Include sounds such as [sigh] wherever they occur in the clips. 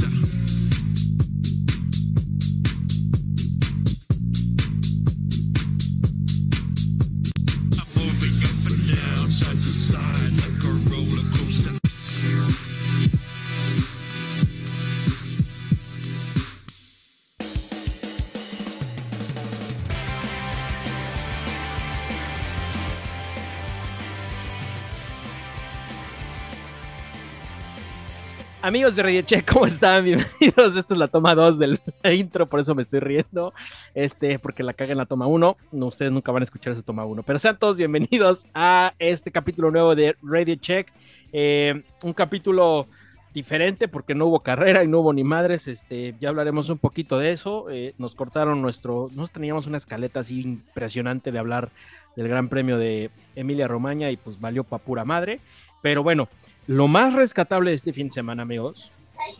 Master. Amigos de Radio Check, ¿cómo están? Bienvenidos. Esta es la toma 2 del [laughs] intro, por eso me estoy riendo. Este, porque la caga en la toma 1. No, ustedes nunca van a escuchar esa toma 1. Pero sean todos bienvenidos a este capítulo nuevo de Radio Check. Eh, un capítulo diferente porque no hubo carrera y no hubo ni madres. Este, ya hablaremos un poquito de eso. Eh, nos cortaron nuestro. Nos teníamos una escaleta así impresionante de hablar del Gran Premio de Emilia Romagna y pues valió pa' pura madre. Pero bueno, lo más rescatable de este fin de semana, amigos,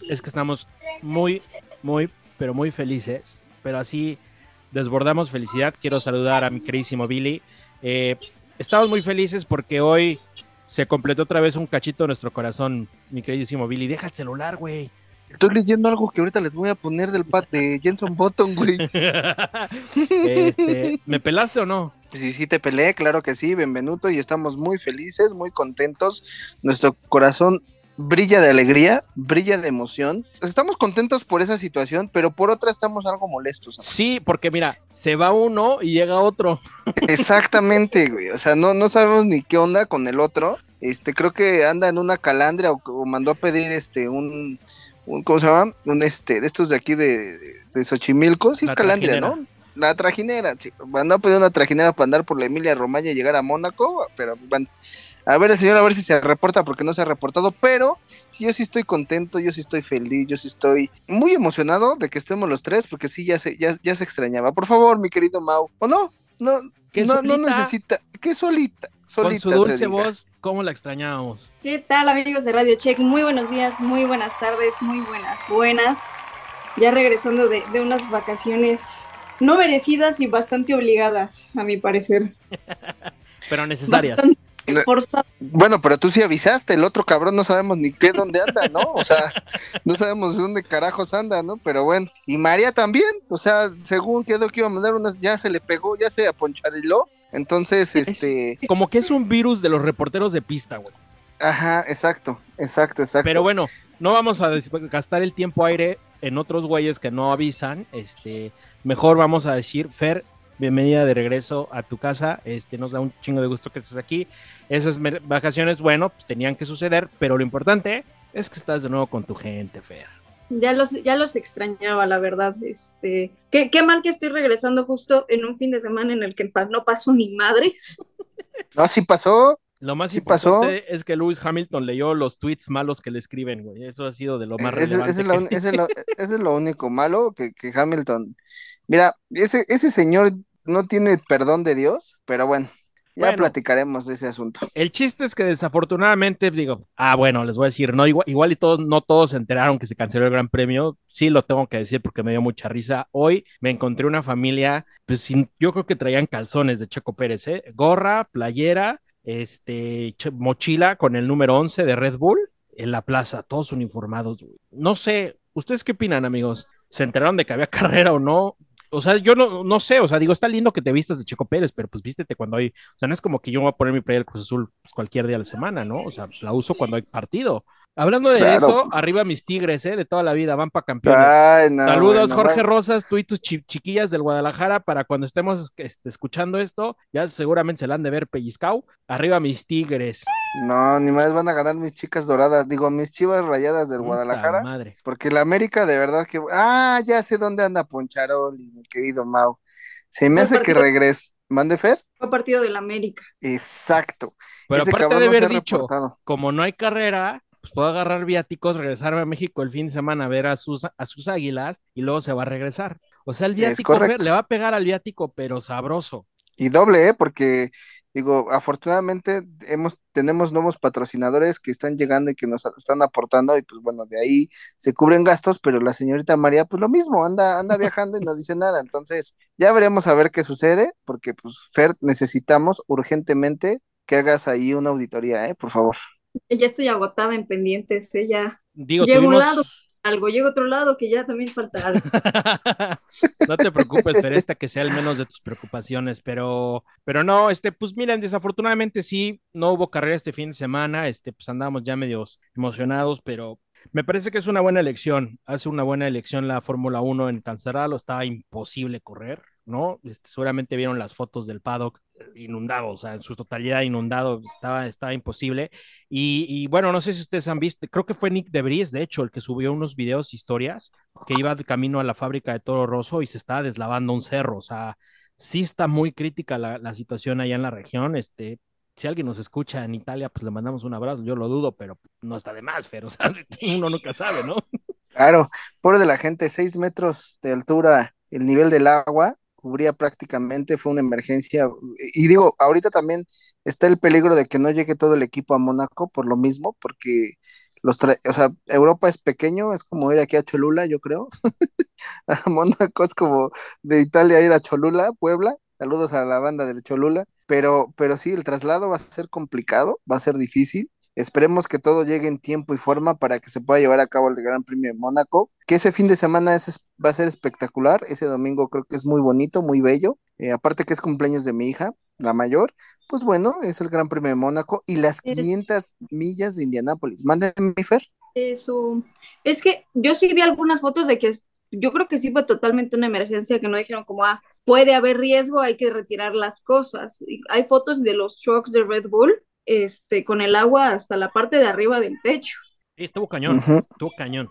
es que estamos muy, muy, pero muy felices. Pero así desbordamos felicidad. Quiero saludar a mi queridísimo Billy. Eh, estamos muy felices porque hoy se completó otra vez un cachito de nuestro corazón, mi queridísimo Billy. Deja el celular, güey. Estoy leyendo algo que ahorita les voy a poner del pat de Jenson Button, güey. [laughs] Este, ¿Me pelaste o no? Sí, sí, te peleé, claro que sí, Benvenuto, y estamos muy felices, muy contentos. Nuestro corazón brilla de alegría, brilla de emoción. Estamos contentos por esa situación, pero por otra estamos algo molestos. Sí, porque mira, se va uno y llega otro. [laughs] Exactamente, güey. O sea, no, no sabemos ni qué onda con el otro. Este, creo que anda en una calandria o, mandó a pedir este un, un, ¿cómo se llama? Un este, de estos de aquí de, de Xochimilco, sí es calandria, ¿no? la trajinera, chicos. Van a pedir una trajinera para andar por la Emilia Romagna y llegar a Mónaco, pero van. A ver, el señor, a ver si se reporta porque no se ha reportado, pero sí, yo sí estoy contento, yo sí estoy feliz, yo sí estoy muy emocionado de que estemos los tres, porque sí, ya se, ya, ya se extrañaba. Por favor, mi querido Mau, ¿o no? No, no, no necesita, que solita. Solita Con su dulce voz, ¿cómo la extrañábamos? ¿Qué tal, amigos de Radio Check? Muy buenos días, muy buenas tardes, muy buenas, buenas. Ya regresando de, de unas vacaciones no merecidas y bastante obligadas, a mi parecer. [laughs] pero necesarias. Bueno, pero tú sí avisaste, el otro cabrón no sabemos ni qué dónde anda, ¿no? O sea, no sabemos dónde carajos anda, ¿no? Pero bueno, y María también, o sea, según quedó que iba a mandar unas, ya se le pegó, ya se aponchariló, entonces, este... Como que es un virus de los reporteros de pista, güey. Ajá, exacto, exacto, exacto. Pero bueno, no vamos a gastar el tiempo aire en otros güeyes que no avisan, este mejor vamos a decir, Fer, bienvenida de regreso a tu casa, este, nos da un chingo de gusto que estés aquí. Esas vacaciones, bueno, pues tenían que suceder, pero lo importante es que estás de nuevo con tu gente, Fer. Ya los, ya los extrañaba, la verdad. Este, qué, qué mal que estoy regresando justo en un fin de semana en el que no pasó ni madres. No, sí pasó. Lo más importante pasó? es que Lewis Hamilton leyó los tweets malos que le escriben, güey. Eso ha sido de lo más relevante. Ese, es, lo, único malo que, que Hamilton Mira, ese, ese señor no tiene perdón de Dios, pero bueno, ya platicaremos de ese asunto. El chiste es que desafortunadamente, digo, ah, bueno, les voy a decir, no, igual, igual y todos, no todos se enteraron que se canceló el Gran Premio. Sí, lo tengo que decir porque me dio mucha risa. Hoy me encontré una familia, pues sin, yo creo que traían calzones de Checo Pérez, ¿eh? Gorra, playera, este, mochila con el número 11 de Red Bull en la plaza, todos uniformados. No sé, ¿ustedes qué opinan, amigos? ¿Se enteraron de que había [laughs] carrera o no? O sea, yo no, no sé, o sea, digo, está lindo que te vistas de Checo Pérez, pero pues vístete cuando hay, o sea, no es como que yo voy a poner mi playa del Cruz Azul pues, cualquier día de la semana, ¿no? O sea, la uso cuando hay partido. Hablando de eso, arriba mis tigres, ¿eh? De toda la vida, van para campeones. Saludos, Jorge Rosas, tú y tus chiquillas del Guadalajara, para cuando estemos este, escuchando esto, ya seguramente se la han de ver pellizcao. Arriba mis tigres. No, ni más van a ganar mis chicas doradas, digo, mis chivas rayadas del Guadalajara. Madre. Porque la América de verdad que... Ah, ya sé dónde anda Poncharoli, mi querido Mau. Se me hace que regrese. ¿Mande Fer? Fue partido del América. Exacto. Pero aparte de haber dicho, como no hay carrera, pues puedo agarrar viáticos, regresarme a México el fin de semana a ver a sus, a sus águilas y luego se va a regresar. O sea, el viático le va a pegar al viático, pero sabroso. Y doble, ¿eh? Porque, digo, afortunadamente hemos, tenemos nuevos patrocinadores que están llegando y que nos están aportando, y pues bueno, de ahí se cubren gastos, pero la señorita María, pues lo mismo, anda, anda [laughs] viajando y no dice nada. Entonces, ya veremos a ver qué sucede, porque pues Fer, necesitamos urgentemente que hagas ahí una auditoría, ¿eh? Por favor ya estoy agotada en pendientes, ella. Digo, tuvimos, algo, llega a otro lado que ya también falta algo. [laughs] no te preocupes, pero esta que sea el menos de tus preocupaciones, pero, pero no, este, pues miren, desafortunadamente sí, no hubo carrera este fin de semana, este, pues andamos ya medios emocionados, pero me parece que es una buena elección, hace una buena elección la Fórmula 1 en Canceralo, estaba imposible correr, ¿no? Este, seguramente vieron las fotos del paddock inundado, o sea, en su totalidad inundado, estaba, estaba imposible. Y, bueno, no sé si ustedes han visto, creo que fue Nick Debris, de hecho, el que subió unos videos, historias, que iba de camino a la fábrica de Toro Rosso y se estaba deslavando un cerro, o sea, sí está muy crítica la, la situación allá en la región, este, si alguien nos escucha en Italia, pues le mandamos un abrazo, yo lo dudo, pero no está de más, pero o sea, [laughs] uno nunca sabe, ¿no? Claro, pobre de la gente, seis metros de altura el nivel del agua, cubría prácticamente, fue una emergencia. Y digo, ahorita también está el peligro de que no llegue todo el equipo a Mónaco por lo mismo, porque los o sea, Europa es pequeño, es como ir aquí a Cholula, yo creo. [laughs] a Mónaco es como de Italia ir a Cholula, Puebla. Saludos a la banda de Cholula, pero, pero sí, el traslado va a ser complicado, va a ser difícil. Esperemos que todo llegue en tiempo y forma para que se pueda llevar a cabo el Gran Premio de Mónaco, que ese fin de semana es, va a ser espectacular. Ese domingo creo que es muy bonito, muy bello. Eh, aparte que es cumpleaños de mi hija, la mayor, pues bueno, es el Gran Premio de Mónaco y las 500 millas de Indianápolis. Mándenme, Fer. Eso. Es que yo sí vi algunas fotos de que yo creo que sí fue totalmente una emergencia que no dijeron como, ah, puede haber riesgo, hay que retirar las cosas. Hay fotos de los trucks de Red Bull este, con el agua hasta la parte de arriba del techo. Sí, estuvo cañón, estuvo cañón.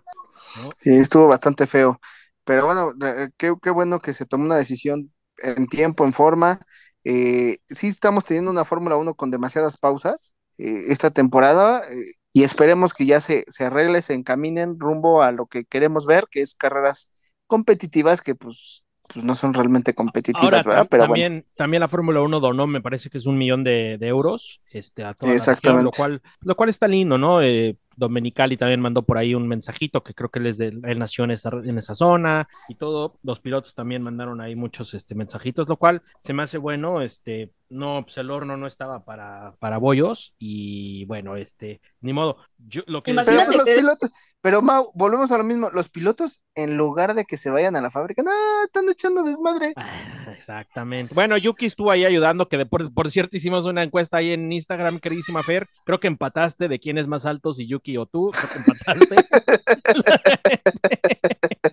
Sí, estuvo bastante feo. Pero bueno, eh, qué, qué, bueno que se tomó una decisión en tiempo, en forma. Eh, sí estamos teniendo una Fórmula 1 con demasiadas pausas eh, esta temporada eh, y esperemos que ya se, se arregle, se encaminen rumbo a lo que queremos ver, que es carreras competitivas que pues pues no son realmente competitivas, ¿verdad? Pero también, también la Fórmula 1 donó, me parece que es un millón de, euros este, a toda Exactamente. lo, cual, lo cual está lindo, ¿no? Eh, Domenicali también mandó por ahí un mensajito que creo que él, es de, él nació en esa, en esa zona y todo. Los pilotos también mandaron ahí muchos este, mensajitos, lo cual se me hace bueno. Este, no, pues el horno no estaba para, para bollos y bueno, este, ni modo. Yo, lo que pero pues, los pilotos, pero Mau, volvemos a lo mismo. Los pilotos, en lugar de que se vayan a la fábrica, no, están echando desmadre. Ah, exactamente. Bueno, Yuki estuvo ahí ayudando, que de, por, por cierto hicimos una encuesta ahí en Instagram, queridísima Fer. Creo que empataste de quién es más alto, si Yuki o tú, empataste. [laughs]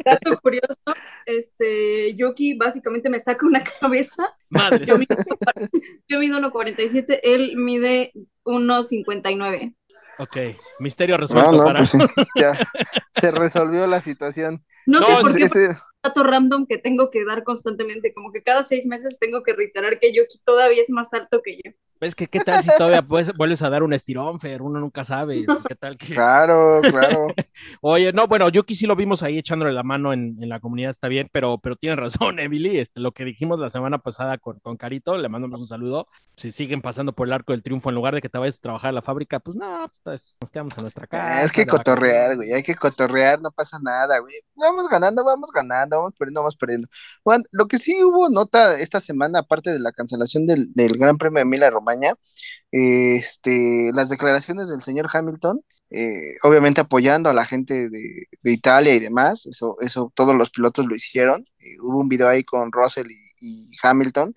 Dato curioso, este, Yuki básicamente me saca una cabeza. Madre. Yo mido, yo mido 1.47, él mide 1.59. Ok, misterio resuelto. No, no, para... pues [laughs] ya se resolvió la situación. No, sé por qué ese... dato random que tengo que dar constantemente, como que cada seis meses tengo que reiterar que Yuki todavía es más alto que yo. Es que qué tal si todavía vuelves a dar un estirón, Fer, uno nunca sabe. ¿Qué tal que... Claro, claro. [laughs] Oye, no, bueno, Yuki sí lo vimos ahí echándole la mano en, en la comunidad, está bien, pero, pero tiene razón, [laughs] Emily, este, lo que dijimos la semana pasada con, con Carito, le mandamos un saludo. Si siguen pasando por el arco del triunfo en lugar de que te vayas a trabajar a la fábrica, pues no, pues, nos quedamos en nuestra casa. Es que cotorrear, güey, hay que cotorrear, no pasa nada, güey. Vamos ganando, vamos ganando, vamos perdiendo, vamos perdiendo. Juan, lo que sí hubo nota esta semana, aparte de la cancelación del, del Gran Premio de Emilia Romagna, este, las declaraciones del señor Hamilton, eh, obviamente apoyando a la gente de, Italia y demás, eso, eso todos los pilotos lo hicieron, eh, hubo un video ahí con Russell y, Hamilton,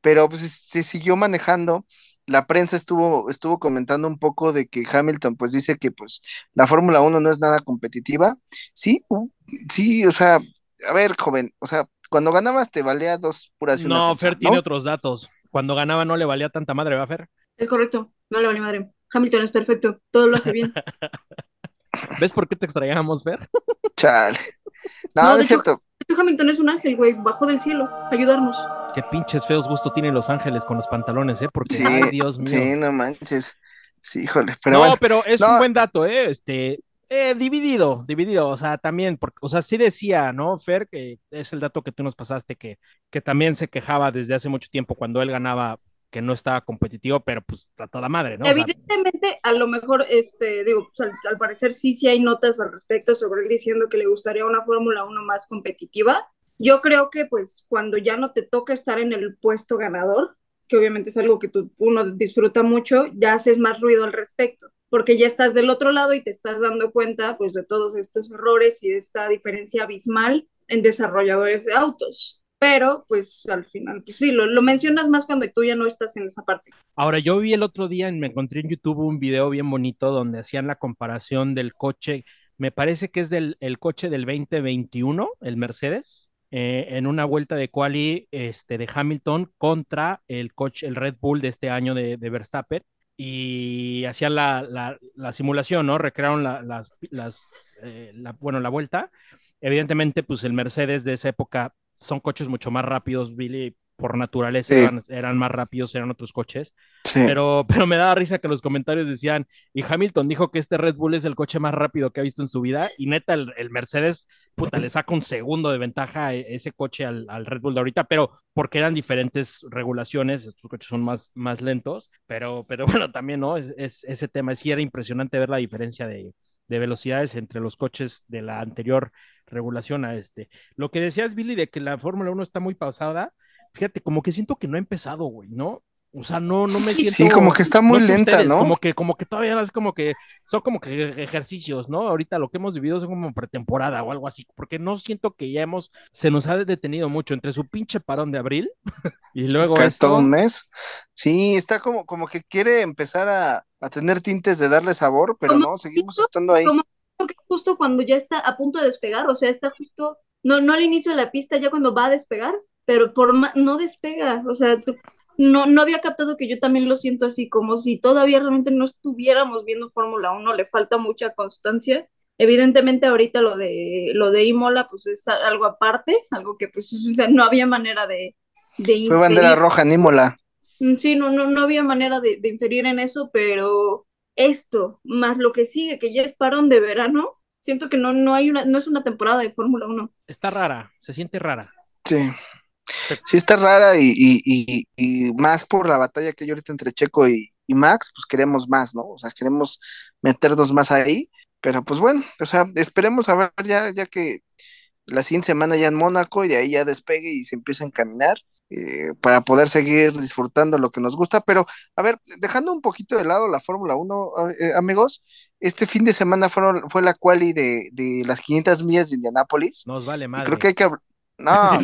pero pues se siguió manejando, la prensa estuvo, estuvo comentando un poco de que Hamilton pues dice que pues la Fórmula 1 no es nada competitiva, sí, sí, o sea, a ver, joven, o sea, cuando ganabas te valía dos puras. No, Fer tiene otros datos. Cuando ganaba no le valía tanta madre, ¿va, Fer? Es correcto, no le valía madre. Hamilton es perfecto, todo lo hace bien. [laughs] ¿Ves por qué te extrañamos, Fer? Chale. No, es cierto. Hamilton es un ángel, güey, bajó del cielo, ayudarnos. Qué pinches feos gustos tienen los ángeles con los pantalones, ¿eh? Porque, ay, Dios mío. Sí, no manches. Sí, híjole, pero No, pero es un buen dato, ¿eh? Este, eh, dividido, dividido, o sea, también, porque, o sea, sí decía, ¿no, Fer? Que es el dato que tú nos pasaste, que, que también se quejaba desde hace mucho tiempo cuando él ganaba que no estaba competitivo, pero pues a toda madre, ¿no? Evidentemente, a lo mejor, este, digo, pues, al, parecer sí, sí hay notas al respecto sobre él diciendo que le gustaría una Fórmula 1 más competitiva. Yo creo que pues cuando ya no te toca estar en el puesto ganador, que obviamente es algo que tú, uno disfruta mucho, ya haces más ruido al respecto. Porque ya estás del otro lado y te estás dando cuenta pues de todos estos errores y de esta diferencia abismal en desarrolladores de autos. Pero pues al final, pues sí, lo, lo mencionas más cuando tú ya no estás en esa parte. Ahora, yo vi el otro día, me encontré en YouTube un video bien bonito donde hacían la comparación del coche, me parece que es del el coche del 2021, el Mercedes, eh, en una vuelta de quali este, de Hamilton contra el coche, el Red Bull de este año de, de Verstappen y hacían la, la, la, simulación, ¿no? Recrearon la, las, las eh, bueno, la vuelta. Evidentemente, pues el Mercedes de esa época son coches mucho más rápidos, Billy, por naturaleza sí. eran, eran, más rápidos, eran otros coches. Sí. Pero, [laughs] pero me daba risa que los comentarios decían, y Hamilton dijo que este Red Bull es el coche más rápido que ha visto en su vida, y neta, el, el Mercedes, puta, le saca un segundo de ventaja a ese coche al, al, Red Bull de ahorita, pero porque eran diferentes regulaciones, estos coches son más, más lentos, pero, pero [laughs] bueno, también, ¿no? Es, es ese tema, sí era impresionante ver la diferencia de, de velocidades entre los coches de la anterior regulación a este. Lo que decías, Billy, de que la Fórmula 1 está muy pausada, fíjate, como que siento que no ha empezado, güey, ¿no? O sea, no, no me siento. Sí, como que está muy no lenta, ustedes, ¿no? Como que, como que todavía no es como que son como que ejercicios, ¿no? Ahorita lo que hemos vivido son como pretemporada o algo así, porque no siento que ya hemos, se nos ha detenido mucho entre su pinche parón de abril [laughs] y luego esto. todo un mes. Sí, está como, como que quiere empezar a, a tener tintes de darle sabor, pero como no, seguimos justo, estando ahí. Como que justo cuando ya está a punto de despegar, o sea, está justo, no, no al inicio de la pista, ya cuando va a despegar, pero por no despega, o sea, no, no había captado que yo también lo siento así, como si todavía realmente no estuviéramos viendo Fórmula 1, le falta mucha constancia. Evidentemente ahorita lo de lo de Imola pues es algo aparte, algo que pues [laughs] o sea, no había manera de, de Fue bandera roja en Imola. Sí, no, no, no había manera de, de inferir en eso, pero esto, más lo que sigue, que ya es parón de verano, siento que no, no hay una, no es una temporada de Fórmula 1. Está rara, se siente rara. Sí. Sí está rara y, y, y, y, más por la batalla que hay ahorita entre Checo y, Max, pues queremos más, ¿no? O sea, queremos meternos más ahí, pero pues bueno, o sea, esperemos a ver ya, ya que la siguiente semana ya en Mónaco y de ahí ya despegue y se empieza a encaminar eh, para poder seguir disfrutando lo que nos gusta, pero a ver, dejando un poquito de lado la Fórmula 1, eh, amigos, este fin de semana fueron, fue la quali de, de las 500 millas de Indianápolis. Nos vale madre. Creo que hay que no,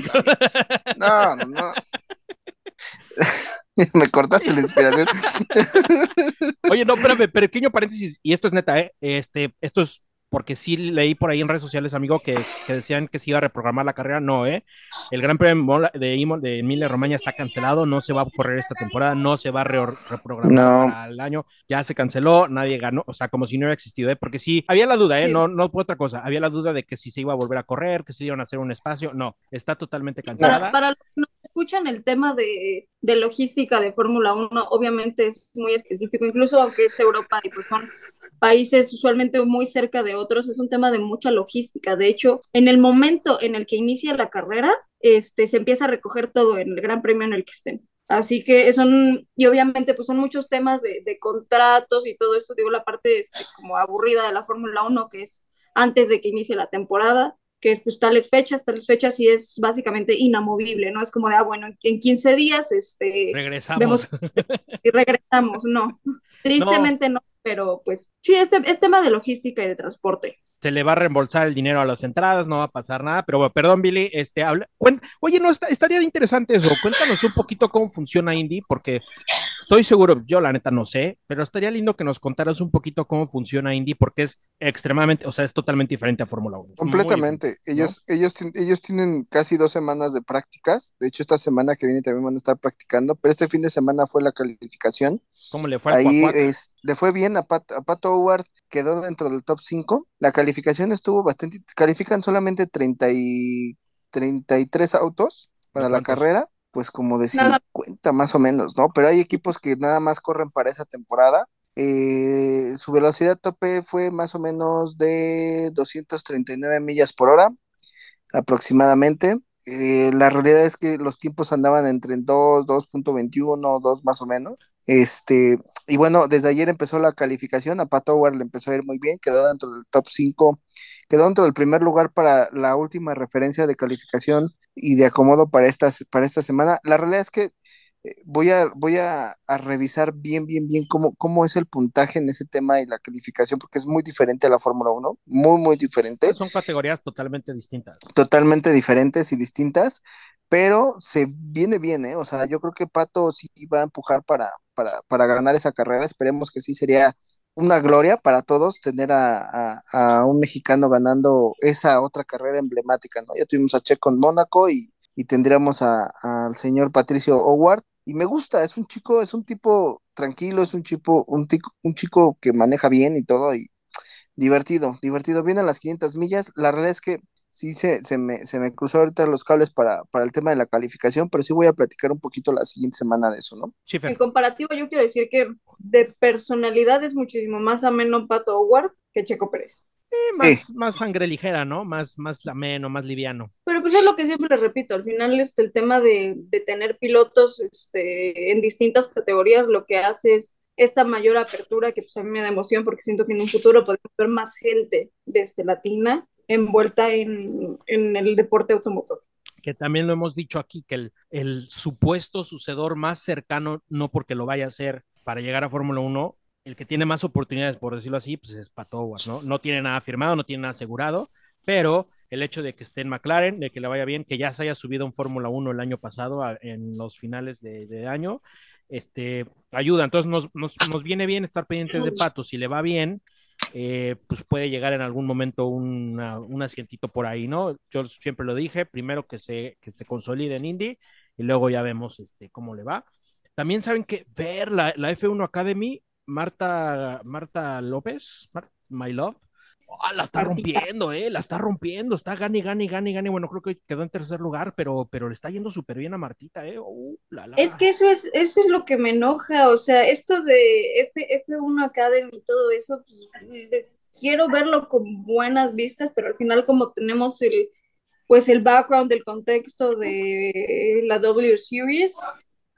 no, no, no. [laughs] Me cortaste la inspiración. Oye, no, espérame, pequeño paréntesis, y esto es neta, ¿eh? Este, esto es porque sí leí por ahí en redes sociales, amigo, que, que, decían que se iba a reprogramar la carrera. No, ¿eh? El Gran Premio de, Imo, de Emilia Romagna está cancelado, no se va a correr esta temporada, no se va a re reprogramar no. el año, ya se canceló, nadie ganó, o sea, como si no hubiera existido, ¿eh? Porque sí, había la duda, ¿eh? No, no por otra cosa, había la duda de que si se iba a volver a correr, que se iban a hacer un espacio, no, está totalmente cancelada. Para, para los que no escuchan el tema de, de logística de Fórmula 1, obviamente es muy específico, incluso aunque es Europa y pues son países usualmente muy cerca de otros, es un tema de mucha logística. De hecho, en el momento en el que inicia la carrera, este, se empieza a recoger todo en el gran premio en el que estén. Así que son, y obviamente pues son muchos temas de, de contratos y todo esto, digo, la parte este, como aburrida de la Fórmula 1, que es antes de que inicie la temporada, que es pues tales fechas, tales fechas y es básicamente inamovible, ¿no? Es como de, ah, bueno, en 15 días, este... Regresamos. Vemos [laughs] y regresamos, no. Tristemente no. no pero pues sí, es, es, tema de logística y de transporte. Se le va a reembolsar el dinero a las entradas, no va a pasar nada, pero bueno, perdón, Billy, este, habla, cuen, oye, no, está, estaría interesante eso, cuéntanos un poquito cómo funciona Indy, porque estoy seguro, yo la neta no sé, pero estaría lindo que nos contaras un poquito cómo funciona Indy, porque es extremadamente, o sea, es totalmente diferente a Fórmula 1. Completamente, ellos, ¿no? ellos, ellos tienen casi dos semanas de prácticas, de hecho esta semana que viene también van a estar practicando, pero este fin de semana fue la calificación. ¿Cómo le fue Ahí es, le fue bien a, Pat, a Pato Howard, quedó dentro del top 5. La calificación estuvo bastante. Califican solamente 30 y, 33 autos para la carrera, pues como de 50 nada. más o menos, ¿no? Pero hay equipos que nada más corren para esa temporada. Eh, su velocidad tope fue más o menos de 239 millas por hora aproximadamente. Eh, la realidad es que los tiempos andaban entre 2, 2.21, 2 más o menos. Este, y bueno, desde ayer empezó la calificación, a Pat Howard le empezó a ir muy bien, quedó dentro del top 5, quedó dentro del primer lugar para la última referencia de calificación y de acomodo para esta, para esta semana. La realidad es que voy a, voy a, revisar bien, bien, bien cómo, cómo es el puntaje en ese tema y la calificación, porque es muy diferente a la Fórmula 1, muy, muy diferente. Son categorías totalmente distintas. Totalmente diferentes y distintas, pero se viene bien, ¿eh? O sea, yo creo que Pato sí va a empujar para, para, para ganar esa carrera, esperemos que sí sería una gloria para todos tener a, un mexicano ganando esa otra carrera emblemática, ¿no? Ya tuvimos a Checo en Mónaco y, y tendríamos al señor Patricio Howard. Y me gusta, es un chico, es un tipo tranquilo, es un chico, un, un chico que maneja bien y todo, y divertido, divertido. Vienen las 500 millas. La realidad es que sí se, se, me, se me cruzó ahorita los cables para, para el tema de la calificación, pero sí voy a platicar un poquito la siguiente semana de eso, ¿no? en comparativo, yo quiero decir que de personalidad es muchísimo más ameno Pato Howard que Checo Pérez. Más, más sangre ligera, ¿no? Más, más ameno, más liviano. Pero pues es lo que siempre le repito, al final este, el tema de, de tener pilotos este, en distintas categorías lo que hace es esta mayor apertura que pues a mí me da emoción porque siento que en un futuro podemos ver más gente de este latina envuelta en, el deporte automotor que también lo hemos dicho aquí, que el, supuesto sucedor más cercano, no porque lo vaya a hacer para llegar a Fórmula 1, el que tiene más oportunidades, por decirlo así, pues es Pato ¿no? No tiene nada firmado, no tiene nada asegurado, pero el hecho de que esté en McLaren, de que le vaya bien, que ya se haya subido en Fórmula 1 el año pasado, en los finales de, año, este, ayuda. Entonces nos, nos, nos, viene bien estar pendientes de Pato. Si le va bien, eh, pues puede llegar en algún momento un asientito por ahí, ¿no? Yo siempre lo dije, primero que se, que se consolide en Indy y luego ya vemos este, cómo le va. También saben que ver la, la F1 Academy, Marta, Marta López, My Love, Ah, la está rompiendo, eh, la está rompiendo, está gane, gane, gane, gane. Bueno, creo que quedó en tercer lugar, pero, pero le está yendo súper bien a Martita, eh. Uh, es que eso es, eso es lo que me enoja, o sea, esto de F, F1 Academy y todo eso, pues, quiero verlo con buenas vistas, pero al final como tenemos el, pues el background, el contexto de la W Series,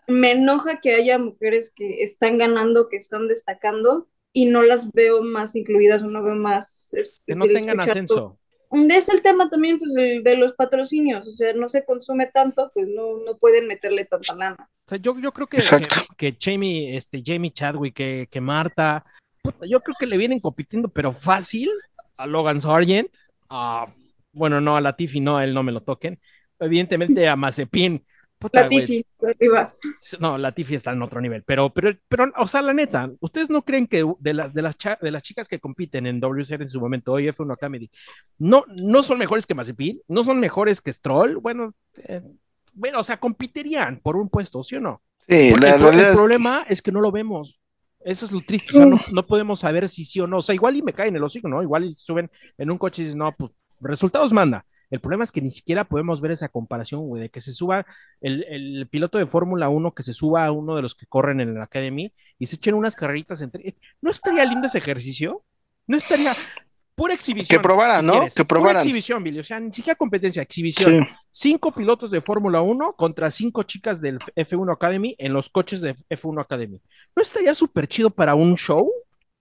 me enoja que haya mujeres que están ganando, que están destacando, y no las veo más incluidas o no veo más... Que no tengan ascenso. Es el tema también pues, de, los patrocinios, o sea, no se consume tanto, pues no, no pueden meterle tanta lana. O sea, yo, yo creo que, que, Jamie, este, Jamie Chadwick, que, que Marta, yo creo que le vienen compitiendo, pero fácil a Logan Sargent, a, bueno, no a Latifi, no, a él no me lo toquen, evidentemente a Mazepin, la Tifi, arriba. No, la Tifi está en otro nivel, pero, pero, pero, o sea, la neta, ¿ustedes no creen que de las, de las, de las chicas que compiten en WCR en su momento, hoy F1 Academy, no, no son mejores que Mazepin? ¿No son mejores que Stroll? Bueno, eh, bueno, o sea, competirían por un puesto, ¿sí o no? Sí, la, el, problema es que no lo vemos. Eso es lo triste, o sea, no, no, podemos saber si sí o no. O sea, igual y me caen en el hocico, ¿no? Igual y suben en un coche y dicen, no, pues resultados manda el problema es que ni siquiera podemos ver esa comparación, güey, de que se suba el, piloto de Fórmula 1, que se suba a uno de los que corren en la Academy y se echen unas carreritas entre. ¿No estaría lindo ese ejercicio? No estaría. Pura exhibición. Que probaran, ¿no? Que probaran. Pura exhibición, Billy. O sea, ni siquiera competencia, exhibición. Cinco pilotos de Fórmula 1 contra cinco chicas del F1 Academy en los coches de F1 Academy. ¿No estaría súper chido para un show?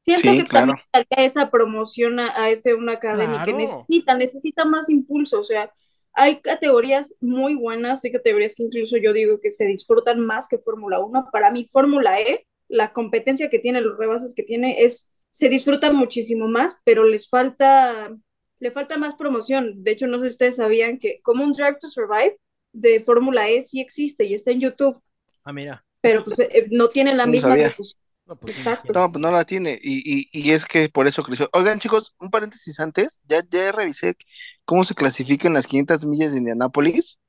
Siento que también daría esa promoción a, F1 Academy que necesita, necesita más impulso, o sea, hay categorías muy buenas, hay categorías que incluso yo digo que se disfrutan más que Fórmula 1. Para mí, Fórmula E, la competencia que tiene, los rebases que tiene, es, se disfruta muchísimo más, pero les falta, le falta más promoción. De hecho, no sé si ustedes sabían que como un Drive to Survive de Fórmula E sí existe y está en YouTube. Ah, mira. Pero pues eh, no tiene la misma difusión no, pues Exacto. No, pues no la tiene. Y, y, es que por eso creció. Oigan, chicos, un paréntesis antes. Ya, ya revisé cómo se clasifican las 500 millas de Indianápolis.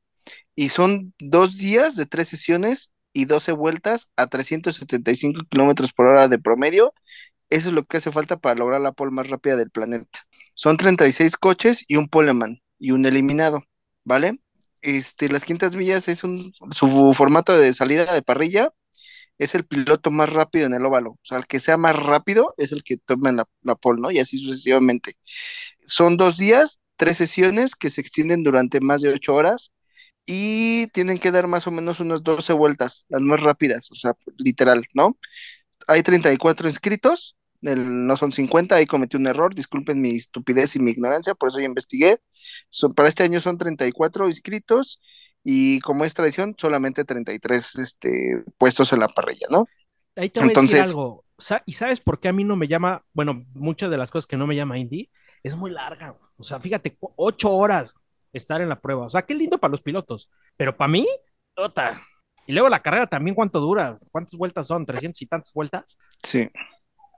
Y son dos días de tres sesiones y 12 vueltas a 375 kilómetros por hora de promedio. Eso es lo que hace falta para lograr la pole más rápida del planeta. Son 36 coches y un poleman y un eliminado, ¿vale? Este, las 500 millas es un, su formato de salida de parrilla es el piloto más rápido en el óvalo. O sea, el que sea más rápido es el que toma la, la pole, ¿no? Y así sucesivamente. Son dos días, tres sesiones que se extienden durante más de ocho horas y tienen que dar más o menos unas 12 vueltas, las más rápidas, o sea, literal, ¿no? Hay 34 inscritos, no son 50, ahí cometí un error, disculpen mi estupidez y mi ignorancia, por eso ya investigué. para este año son 34 inscritos y como es tradición, solamente 33 este, puestos en la parrilla, ¿no? Ahí te voy a decir algo. ¿Y sabes por qué a mí no me llama? Bueno, muchas de las cosas que no me llama Indy es muy larga. O sea, fíjate, ocho horas estar en la prueba. O sea, qué lindo para los pilotos. Pero para mí, tota. Y luego la carrera también, ¿cuánto dura? ¿Cuántas vueltas son? ¿300 y tantas vueltas? Sí.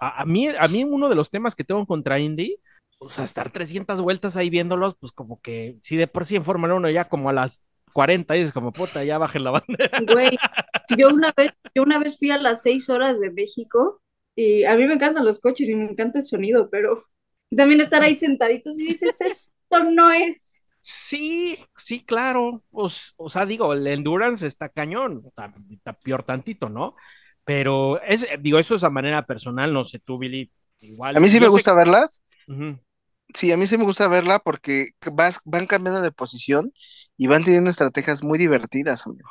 A, mí, a mí uno de los temas que tengo contra Indy, o sea, estar 300 vueltas ahí viéndolos, pues como que, si de por sí en Fórmula 1 ya como a las 40 dices como, puta, ya bajen la bandera. [laughs] Güey, yo una vez, yo una vez fui a las 6 horas de México y a mí me encantan los coches y me encanta el sonido, pero también estar ahí sentaditos y dices, esto no es Sí, sí, claro. Pues, o sea, digo, el endurance está cañón, está, peor tantito, ¿no? Pero es, digo, eso es a manera personal, no sé tú, Billy, igual. A mí sí me gusta verlas. Sí, a mí sí me gusta verla porque vas, van cambiando de posición y van teniendo estrategias muy divertidas, amigo.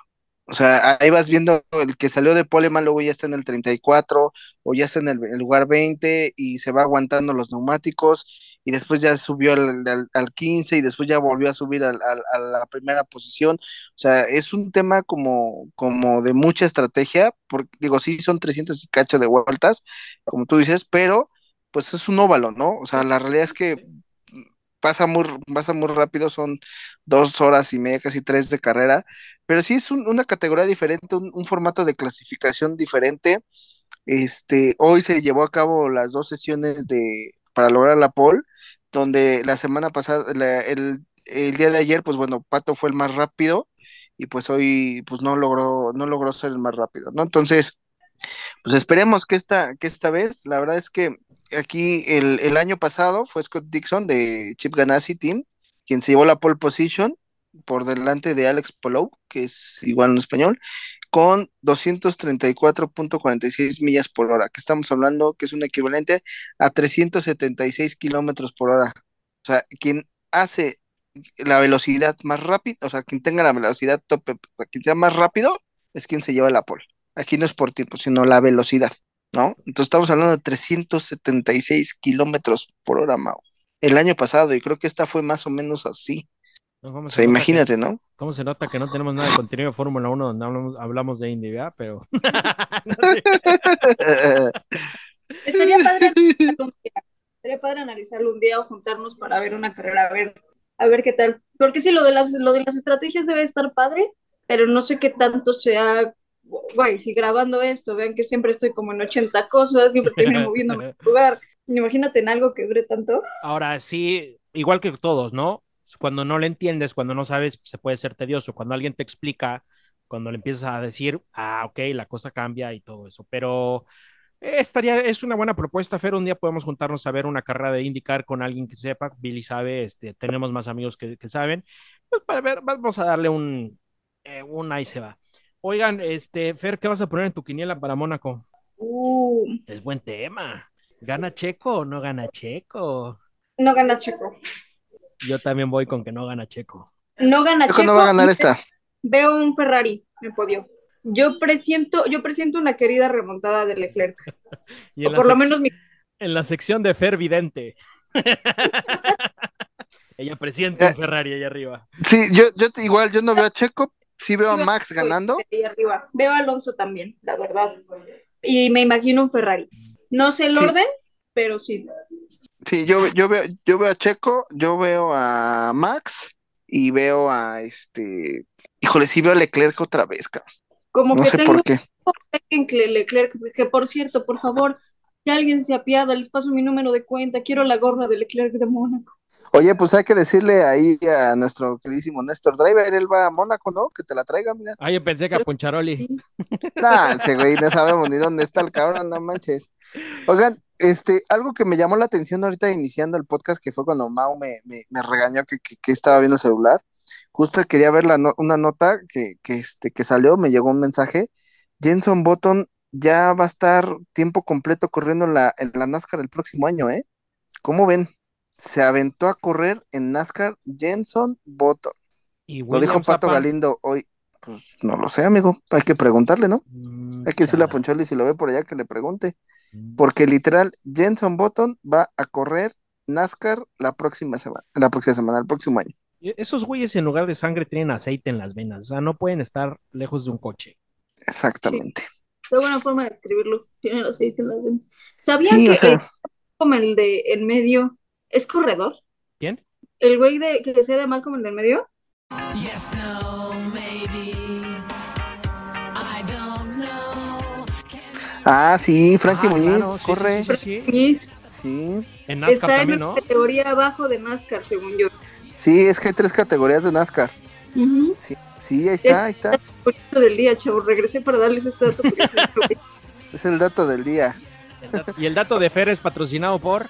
O sea, ahí vas viendo el que salió de Poleman, luego ya está en el 34 o ya está en el, lugar 20 y se va aguantando los neumáticos y después ya subió al, al, 15 y después ya volvió a subir a la primera posición. O sea, es un tema como, como de mucha estrategia, porque digo, sí, son 300 y cacho de vueltas, como tú dices, pero pues es un óvalo, ¿no? O sea, la realidad es que pasa muy, pasa muy rápido, son dos horas y media, casi tres de carrera, pero sí es una categoría diferente, un, formato de clasificación diferente. Este, hoy se llevó a cabo las dos sesiones de para lograr la pole, donde la semana pasada, el, el, día de ayer, pues bueno, Pato fue el más rápido y pues hoy pues no logró, no logró ser el más rápido, ¿no? Entonces, pues esperemos que esta, que esta vez, la verdad es que aquí el, año pasado fue Scott Dixon de Chip Ganassi Team, quien se llevó la pole position por delante de Alex Polou, que es igual en español, con 234.46 millas por hora, que estamos hablando que es un equivalente a 376 kilómetros por hora. O sea, quien hace la velocidad más rápida, o sea, quien tenga la velocidad tope, quien sea más rápido, es quien se lleva la pole. Aquí no es por tiempo, sino la velocidad. ¿No? Entonces estamos hablando de 376 kilómetros por hora, Mao. El año pasado, y creo que esta fue más o menos así. o sea, imagínate, ¿no? ¿Cómo se nota que no tenemos nada de contenido de Fórmula 1 donde hablamos, de Indy, Pero. [laughs] Estaría padre, [laughs] Estaría padre analizarlo un día o juntarnos para ver una carrera, a ver, a ver qué tal. Porque sí, lo de las, lo de las estrategias debe estar padre, pero no sé qué tanto sea güey, si grabando esto, vean que siempre estoy como en 80 cosas, siempre estoy [laughs] moviendo en lugar. Imagínate en algo que dure tanto. Ahora sí, igual que todos, ¿no? Cuando no le entiendes, cuando no sabes, se puede ser tedioso. Cuando alguien te explica, cuando le empiezas a decir, ah, ok, la cosa cambia y todo eso. Pero eh, estaría, es una buena propuesta, Fer. Un día podemos juntarnos a ver una carrera de indicar con alguien que sepa. Billy sabe, este, tenemos más amigos que, saben. Pues para ver, vamos a darle un, eh, un ahí se va. Oigan, este, Fer, ¿qué vas a poner en tu quiniela para Mónaco? Uh. Es buen tema. ¿Gana Checo o no gana Checo? No gana Checo. Yo también voy con que no gana Checo. No gana Checo. no va a ganar esta? Veo un Ferrari me podio. Yo presiento, yo presiento una querida remontada de Leclerc. [laughs] o por lo menos mi... En la sección de Fer Vidente. [laughs] Ella presiente un Ferrari ahí arriba. Sí, yo, yo igual, yo no veo a Checo, sí veo a Max ganando. arriba. Veo a Alonso también, la verdad. Y me imagino un Ferrari. No sé el orden, pero sí. Sí, yo, yo, veo, yo veo a Checo, yo veo a Max y veo a este. Híjole, sí veo a Leclerc otra vez, cabrón. Como no que sé tengo por qué. En Leclerc, que por cierto, por favor, que alguien se apiada, les paso mi número de cuenta, quiero la gorra de Leclerc de Mónaco. Oye, pues hay que decirle ahí a nuestro queridísimo Néstor Driver, él va a Mónaco, ¿no? Que te la traiga, mira. Ah, yo pensé que a Puncharoli. No, ese güey, no sabemos ni dónde está el cabrón, no manches. Oigan, este, algo que me llamó la atención ahorita iniciando el podcast, que fue cuando Mau me, me, regañó que, que, estaba viendo el celular. Justo quería ver la una nota que, que, este, que salió, me llegó un mensaje. Jenson Button ya va a estar tiempo completo corriendo la, en la NASCAR el próximo año, ¿eh? ¿Cómo ven? Se aventó a correr en NASCAR Jenson Button. Lo dijo Pato Galindo hoy. Pues no lo sé, amigo. Hay que preguntarle, ¿no? Mm, Hay que decirle a Poncholi si lo ve por allá que le pregunte. Mm. Porque literal, Jenson Button va a correr NASCAR la próxima semana, la próxima semana, el próximo año. Esos güeyes en lugar de sangre tienen aceite en las venas, o sea, no pueden estar lejos de un coche. Exactamente. Qué buena forma de escribirlo. Tiene los seis en las venas. ¿Sabían Sí, que o sea, el, como el de en medio es corredor? ¿Quién? El güey de que sea de mal como el del medio. Yes, no, maybe. I don't know. ah, sí, Frankie Ah, Muñiz, claro, sí, sí, corre. sí, sí, sí. En NASCAR está en también, una ¿no? categoría abajo de NASCAR, según yo. sí, es que hay tres categorías de NASCAR. Ujú. Sí, sí, ahí está, ahí está. Curioso del día, chavo. Regresé para darles este dato. [laughs] Es el dato del día. El dato- Y el dato de Fer es patrocinado por.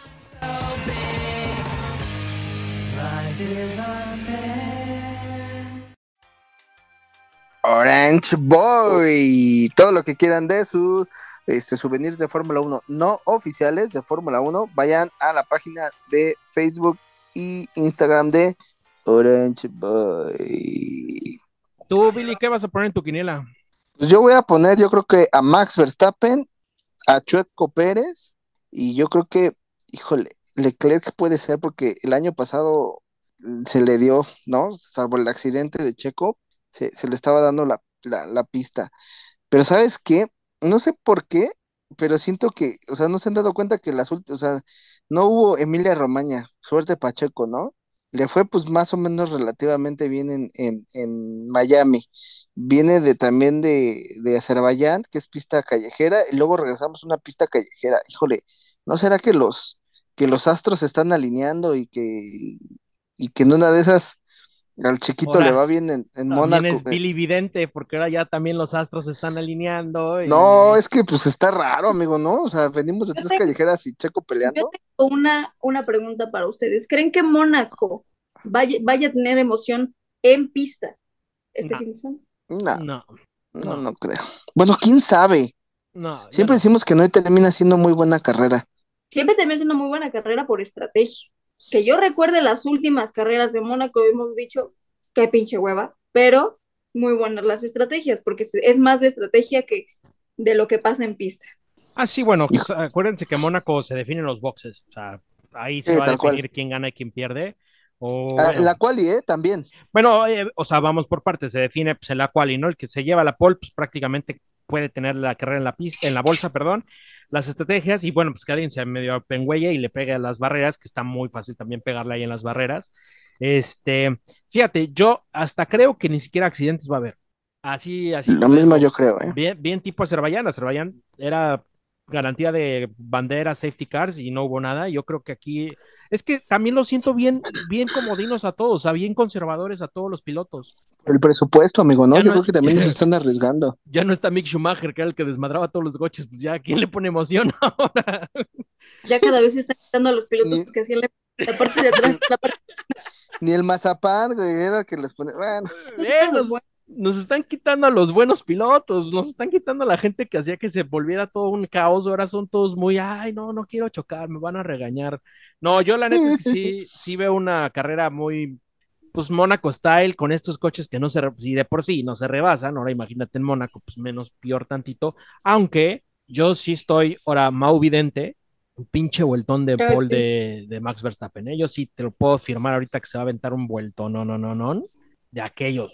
Orange Boy. Todo lo que quieran de sus este, souvenirs de Fórmula 1 no oficiales de Fórmula 1, vayan a la página de Facebook y Instagram de Orange Boy. Tú, Billy, ¿qué vas a poner en tu quiniela? Pues yo voy a poner, yo creo que a Max Verstappen, a Chueco Pérez, y yo creo que, híjole, Leclerc puede ser porque el año pasado se le dio, ¿no? Salvo el accidente de Checo, se, se le estaba dando la, la, pista. Pero ¿sabes qué? No sé por qué, pero siento que, o sea, no se han dado cuenta que las últimas, o sea, no hubo Emilia Romagna, suerte Pacheco, ¿no? Le fue pues más o menos relativamente bien en, en, en Miami. Viene de también de, de Azerbaiyán, que es pista callejera, y luego regresamos a una pista callejera. Híjole, ¿no será que los, que los astros se están alineando y que, y que en una de esas al chiquito Ahora, le va bien en, en También Mónaco? es Billy Vidente, porque ahora ya también los astros se están alineando. y- No, es que pues está raro, amigo, ¿no? O sea, venimos de tres tengo- callejeras y Checo Yo peleando. tengo una, una pregunta para ustedes. ¿Creen que Mónaco vaya, vaya a tener emoción en pista este No. fin de semana? No, No, no, no creo. Bueno, quién sabe. no. yo Siempre no. decimos que no termina siendo muy buena carrera. Siempre es una muy buena carrera por estrategia. Que yo recuerde las últimas carreras de Mónaco, hemos dicho, qué pinche hueva, pero muy buenas las estrategias, porque es- más de estrategia que de lo que pasa en pista. Ah, sí, bueno, pues, acuérdense que Mónaco se define en los boxes. O sea, ahí se Sí, va a cual. definir quién gana y quién pierde. O, Ah, bueno, La quali, ¿eh? También. Bueno, eh, o sea, vamos por partes, se define pues, en la quali, ¿no? El que se lleva la pole, pues prácticamente puede tener la carrera en la pista, en la bolsa, perdón, las estrategias, y bueno, pues que alguien se medio pengüeye y le pegue a las barreras, que está muy fácil también pegarle ahí en las barreras. Este, fíjate, yo hasta creo que ni siquiera accidentes va a haber. Así, así. Lo mismo yo creo, ¿eh? Bien, bien tipo Azerbaiyán. Azerbaiyán era garantía de bandera, safety cars y no hubo nada. Yo creo que aquí es que también lo siento bien, bien comodinos a todos, o sea, bien conservadores a todos los pilotos. El presupuesto, amigo, ¿no? Ya Yo no- creo que también [laughs] se están arriesgando. Ya no está Mick Schumacher, que era el que desmadraba todos los coches, pues ya, ¿quién le pone emoción [laughs] ahora? Ya cada vez se están quitando a los pilotos Ni- que hacían la, la parte de atrás, la parte [laughs] Ni el mazapán, güey, era el que les pone. Bueno, nos están quitando a los buenos pilotos, nos están quitando a la gente que hacía que se volviera todo un caos, ahora son todos muy, ay, no, no quiero chocar, me van a regañar. No, yo la neta es que sí, [laughs] sí veo una carrera muy, pues Mónaco style, con estos coches que no se, si de por sí no se rebasan, ahora imagínate en Mónaco, pues menos peor tantito, aunque yo sí estoy, ahora, Mau Vidente, un pinche vueltón de Paul de, de Max Verstappen, ¿eh? Yo sí te lo puedo firmar ahorita que se va a aventar un vueltón, no, no, no, no, de aquellos.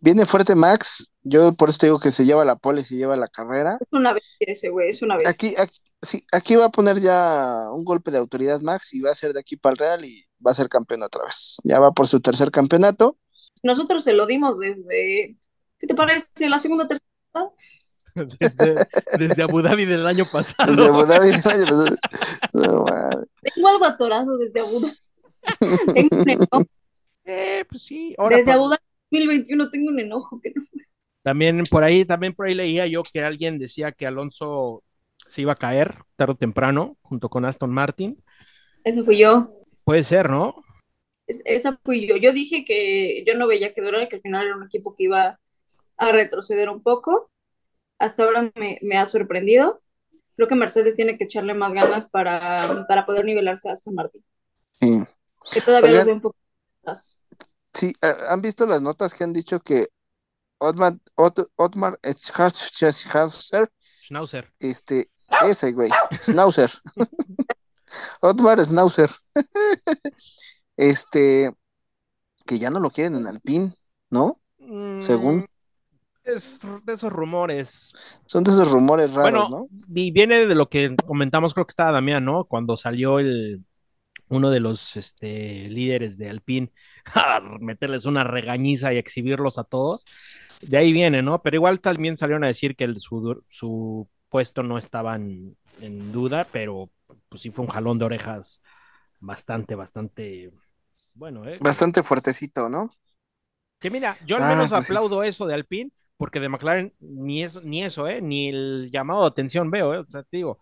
Viene fuerte Max. Yo por eso te digo que se lleva la pole y se lleva la carrera. Es una bestia ese güey, es una bestia. Aquí, aquí, sí, aquí va a poner ya un golpe de autoridad Max y va a ser de aquí para el Real y va a ser campeón otra vez. Ya va por su tercer campeonato. Nosotros se lo dimos desde, ¿qué te parece? La segunda, tercera. [laughs] Desde, desde Abu Dhabi del año pasado. Desde Abu Dhabi del año pasado. [laughs] No. Tengo algo atorado desde Abu Dhabi. [laughs] Tengo un. Eh, pues sí, ahora Desde por- Abu Dhabi 2021 tengo un enojo que no. también por ahí, también por ahí leía yo que alguien decía que Alonso se iba a caer tarde o temprano, junto con Aston Martin. Ese fui yo. Puede ser, ¿no? Es- esa fui yo. Yo dije que yo no veía que durara, que al final era un equipo que iba a retroceder un poco. Hasta ahora me, me ha sorprendido. Creo que Mercedes tiene que echarle más ganas para, para poder nivelarse a Aston Martin. Sí. Que todavía Oigan. los veo un poco atrás. Sí, ah, ¿han visto las notas que han dicho que Otmar, Ot- Otmar Schnauzer, Schnauzer. este, ese güey, Schnauzer, [laughs] Otmar Schnauzer, [laughs] este, que ya no lo quieren en Alpine, ¿no? Mm, Según. Es de esos rumores. Son de esos rumores raros, Bueno, ¿no? y viene de lo que comentamos, creo que estaba Damián, ¿no? Cuando salió el uno de los este, líderes de Alpine [laughs] a meterles una regañiza y exhibirlos a todos. De ahí viene, ¿no? Pero igual también salieron a decir que el- su, su puesto no estaba en, en duda, pero pues sí fue un jalón de orejas bastante, bastante bueno, ¿eh? Bastante fuertecito, ¿no? Que mira, yo al Ah, menos pues sí. aplaudo eso de Alpine, porque de McLaren ni eso, ni eso, ¿eh? Ni el llamado de atención veo, ¿eh? O sea, te digo,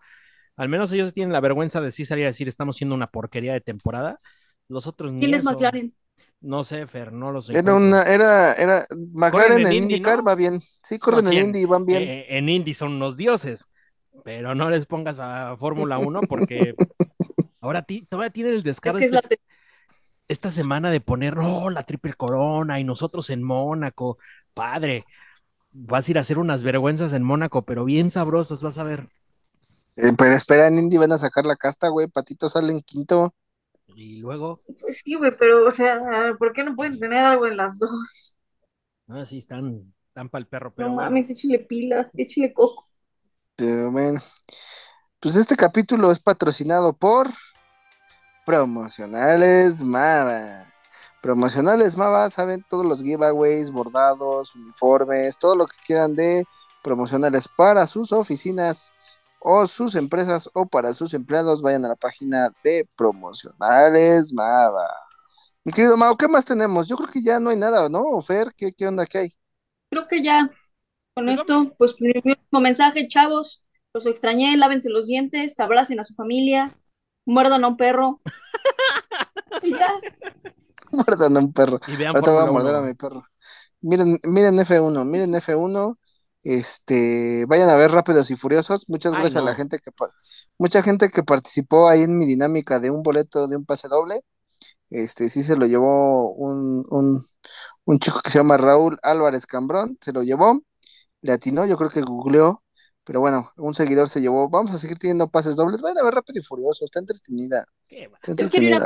al menos ellos tienen la vergüenza de sí salir a decir estamos siendo una porquería de temporada. Los otros ni ¿Quién es eso. McLaren? No sé, Fer, no lo sé. Era una, era, era, McLaren en en Indy, IndyCar ¿no? va bien. Sí, corren No, en sí, en- Indy y van bien. Eh, en Indy son unos dioses, pero no les pongas a Fórmula 1 porque [laughs] ahora ti- todavía tienen el Es descaro que es este- la esta semana de poner, no, la triple corona y nosotros en Mónaco. Padre, vas a ir a hacer unas vergüenzas en Mónaco, pero bien sabrosos, vas a ver. Eh, pero espera, en Indy van a sacar la casta, güey. Patito sale en quinto. Y luego, Pues sí, güey, pero, o sea, ¿por qué no pueden tener algo en las dos? ah, sí, están, están para el perro, pero No bueno. mames, échale pila, échale coco. Pero bueno. Pues este capítulo es patrocinado por Promocionales Mava. Promocionales Mava, saben, todos los giveaways, bordados, uniformes, todo lo que quieran de promocionales para sus oficinas o sus empresas o para sus empleados, vayan a la página de Promocionales Mava. Mi querido Mau, ¿qué más tenemos? Yo creo que ya no hay nada, ¿no? Fer, ¿qué, qué onda que hay? Creo que ya con esto, pues mi último mensaje, chavos, los extrañé, lávense los dientes, abracen a su familia, muerdan a un perro. Y [laughs] ya, Muerdan a un perro. Y vean Ahorita voy a morder a 1. mi perro. Miren, miren F1, miren F1. Este, vayan a ver Rápidos y Furiosos. Muchas Ay, gracias a la gente que mucha gente que participó ahí en mi dinámica de un boleto de un pase doble. Este, sí se lo llevó un, un, un chico que se llama Raúl Álvarez Cambrón, se lo llevó, le atinó, yo creo que googleó, pero bueno, un seguidor se llevó. Vamos a seguir teniendo pases dobles. Vayan a ver Rápido y Furioso, está entretenida, Qué está entretenida,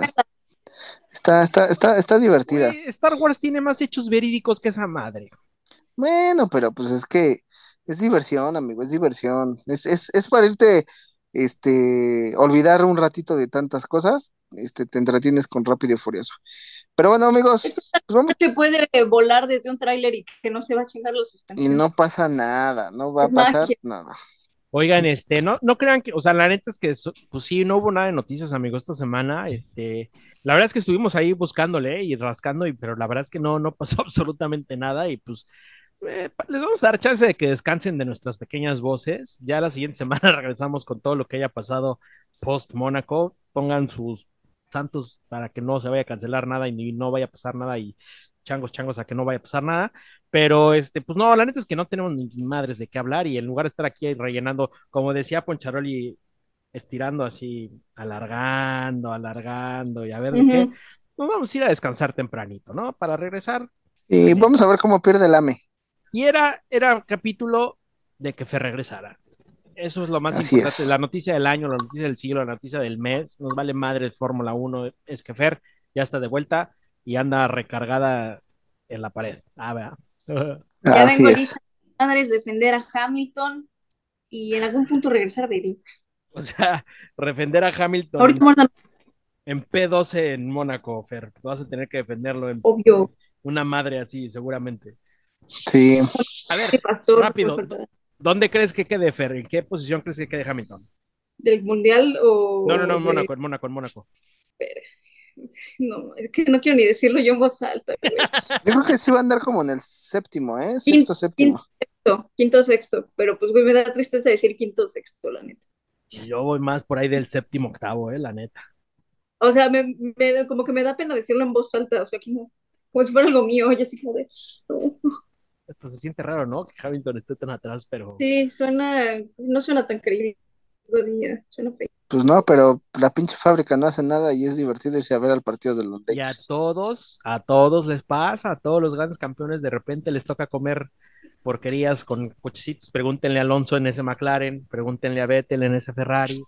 está, está, está, está divertida. Star Wars tiene más hechos verídicos que esa madre. Bueno, pero pues es que es diversión, amigo, es diversión. Es, es, es para irte, este, olvidar un ratito de tantas cosas, este, te entretienes con Rápido y Furioso. Pero bueno, amigos, pues vamos, Se puede volar desde un tráiler y que no se va a chingar la y suspensión. no pasa nada, no va a pasar magia. nada. Oigan, este, no, no crean que, o sea, la neta es que, pues sí, no hubo nada de noticias, amigos, esta semana. Este, la verdad es que estuvimos ahí buscándole y rascando, y, pero la verdad es que no, no pasó [laughs] absolutamente nada. Y pues eh, les vamos a dar chance de que descansen de nuestras pequeñas voces. Ya la siguiente [laughs] semana regresamos con todo lo que haya pasado post Mónaco. Pongan sus santos para que no se vaya a cancelar nada y ni no vaya a pasar nada y changos, changos a que no vaya a pasar nada. Pero este, pues no, la neta es que no tenemos ni madres de qué hablar y en lugar de estar aquí rellenando, como decía Poncharoli, estirando así, alargando, alargando y a ver de qué, nos vamos a ir a descansar tempranito, ¿no? Para regresar. Y vamos a ver cómo pierde el AME. Y era, era capítulo de que Fer regresara. Eso es lo más Así importante. es. La noticia del año, la noticia del siglo, la noticia del mes. Nos vale madre Fórmula 1. Es que Fer ya está de vuelta y anda recargada en la pared. Ah, vea. [laughs] Ya Así vengo es. lista Andrés defender a Hamilton y en algún punto regresar a Baby. O sea, defender a Hamilton Ahorita en P12 en Mónaco, Fer. Vas a tener que defenderlo en obvio. una madre así, seguramente. Sí. A ver, Sí, pastor, rápido. ¿dónde crees que quede Fer? ¿En qué posición crees que quede Hamilton? ¿Del mundial o.? No, no, no, en de- Mónaco, en Mónaco, en Mónaco. No, es que no quiero ni decirlo yo en voz alta. [laughs] Yo creo que sí va a andar como en el séptimo, ¿eh? Sexto, séptimo. Quinto, quinto, sexto. Pero pues, güey, me da tristeza decir quinto, sexto, la neta. Yo voy más por ahí del séptimo, octavo, eh, la neta. O sea, me, me- como que me da pena decirlo en voz alta. O sea, como, como si fuera algo mío. Y así como de. No. Esto se siente raro, ¿no? Que Hamilton esté tan atrás, pero Sí, suena. No suena tan creíble todavía. Suena feo. Pues no, pero la pinche fábrica no hace nada y es divertido irse a ver al partido de los y a Lakers. todos, a todos les pasa, a todos los grandes campeones de repente les toca comer porquerías con cochecitos. Pregúntenle a Alonso en ese McLaren, pregúntenle a Vettel en ese Ferrari.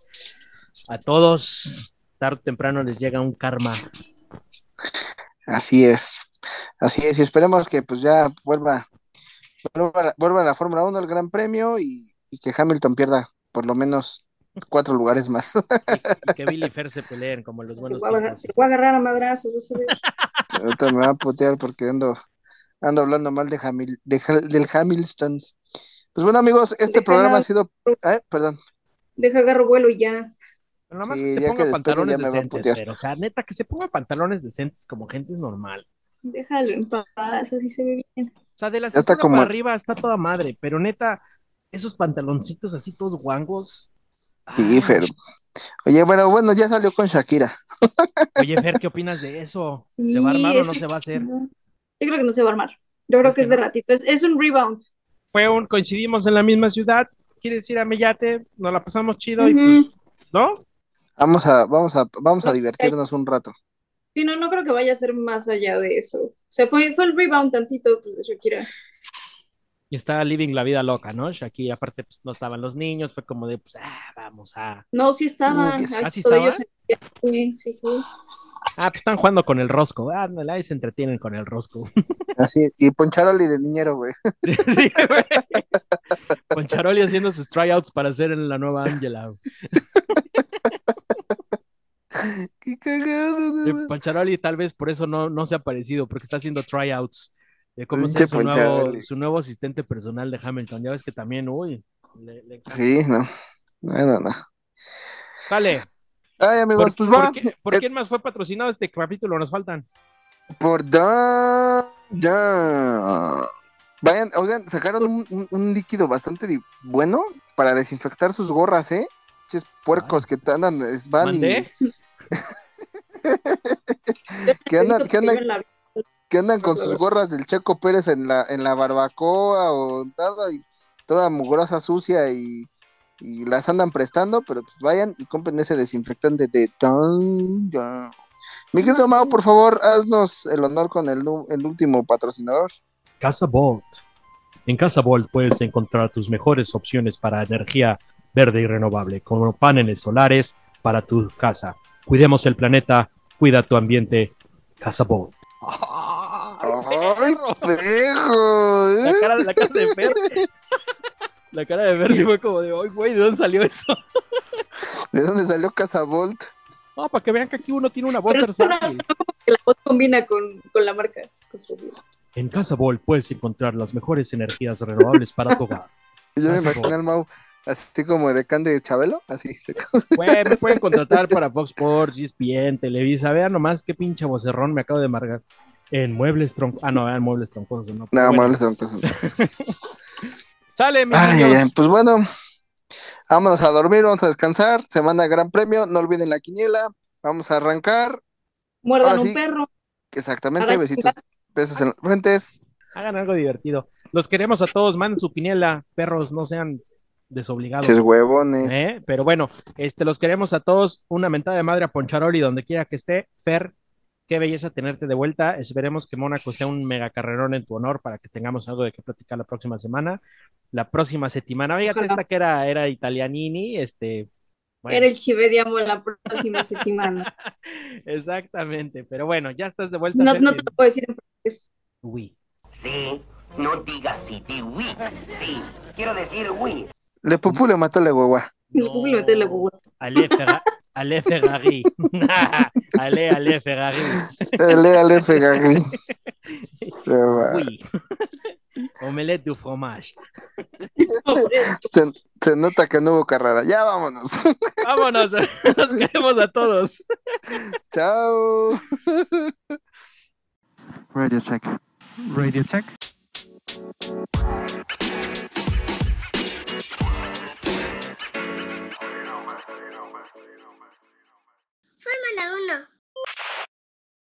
A todos, tarde o temprano les llega un karma. Así es. Así es, y esperemos que pues ya vuelva, vuelva, a la Fórmula 1 el Gran Premio y, y que Hamilton pierda por lo menos cuatro lugares más. [laughs] Y que Billy y Fer se peleen como los buenos voy a agarrar- voy a agarrar a madrazos. Ahorita me va a putear porque ando, ando hablando mal de, Hamil, de Ha- del Hamiltons. Pues bueno, amigos, este programa ha sido. eh, perdón. Deja agarro vuelo y ya. Pero nada más Sí, que se que ponga pantalones decentes. O sea, neta, que se ponga pantalones decentes como gente normal. Déjalo en paz, así se ve bien. O sea, de la cintura como- para arriba está toda madre, pero neta, esos pantaloncitos así todos guangos. Sí, ay, Fer. Oye, bueno, bueno, ya salió con Shakira. Oye, Fer, ¿qué opinas de eso? ¿Se va a armar o no que- se va a hacer? Yo creo que no se va a armar. Yo creo ¿Es que que es de ratito. Es, es un rebound. Fue un, coincidimos en la misma ciudad, quieres ir a Mellate, nos la pasamos chido y pues, ¿no? Vamos a, vamos a, vamos a divertirnos un rato. Sí, no, no creo que vaya a ser más allá de eso. O sea, fue, fue el rebound tantito pues, de Shakira. Y está living la vida loca, ¿no? Shakira, aparte, pues no estaban los niños, fue como de, pues, ah, vamos a... No, sí estaban. ¿Ah, sí estaban? Sí, sí, sí. Ah, pues están jugando con el rosco, ándale, ahí se entretienen con el rosco. [laughs] Así, y Poncharoli de niñero, güey. [laughs] Sí, sí, güey. Poncharoli haciendo sus tryouts para ser en la nueva Angela. [laughs] [laughs] Qué cagado, no Sí, mames. Poncharoli tal vez por eso no, no se ha aparecido, porque está haciendo tryouts de cómo ser su nuevo, su nuevo asistente personal de Hamilton. Ya ves que también, uy, le, le. Sí, no. No, no. Sale. Ay, amigos, ¿Por, pues por va. qué- por quién más fue patrocinado este capítulo? Nos faltan. Por da, ya. Vayan, oigan, sacaron un, un- un líquido bastante bueno para desinfectar sus gorras, ¿eh? Ches puercos que te andan, van y [laughs] Que andan, que andan, la- andan con sus gorras del Checo Pérez en la, en la barbacoa o nada y toda mugrosa sucia y, y las andan prestando, pero pues vayan y compren ese desinfectante de. Mi querido Mau, por favor, haznos el honor con el, el último patrocinador. Casa Volt. En Casa Volt puedes encontrar tus mejores opciones para energía verde y renovable, como paneles solares para tu casa. Cuidemos el planeta, cuida tu ambiente. Casa Volt. ¡Ay, pejo! La [laughs] ¿eh? cara, la cara de Fer. La cara de Fer sí fue como de, ¡ay, güey! ¿De dónde salió eso? [laughs] ¿De dónde salió Casavolt? No, para que vean que aquí uno tiene una voz Pero no, no, versátil. no, como que la voz combina con, con la marca. con su- En Casa Volt puedes encontrar las mejores energías renovables para tu hogar. Yo me imaginé al Mau así como de Can de Chabelo, así. se- [laughs] Güey, me pueden contratar para Fox Sports, ESPN, Televisa. Vean nomás qué pinche vocerrón me acabo de marcar. En Muebles Troncosos. Ah, no, en Muebles Troncosos. No, Pero Nada bueno. más les troncos. [laughs] Sale, ay, pues bueno, vámonos a dormir, vamos a descansar. Semana de Gran Premio, no olviden la quiniela. Vamos a arrancar. Muerdan Ahora un sí. perro. Exactamente, Arranca. besitos, besos en las frentes. Hagan algo divertido. Los queremos a todos. Manden su quiniela. Perros, no sean desobligados. Ches huevones. ¿eh? Pero bueno, este, los queremos a todos. Una mentada de madre a Poncharoli donde quiera que esté. Per, qué belleza tenerte de vuelta. Esperemos que Mónaco sea un mega carrerón en tu honor para que tengamos algo de qué platicar la próxima semana. La próxima semana. Fíjate, esta que era, era italianini, este. bueno, Era el chive de amo la próxima semana. [laughs] Exactamente, pero bueno, ya estás de vuelta. No, te lo puedo decir en francés. Uy. Sí, no digas sí, di oui. Sí, quiero decir oui. Le pupú le mató la guagua. Le puedo meter la boba. Ale, Ferra- [laughs] [laughs] Ale Ferrari. ale, ale Ferrari. [laughs] Ale, ale. Uy. Omelette du fromage. Se, se nota que no hubo carrera. Ya vámonos. Vámonos, nos queremos a todos. Chao. Radio check. Radio check. Fórmula 1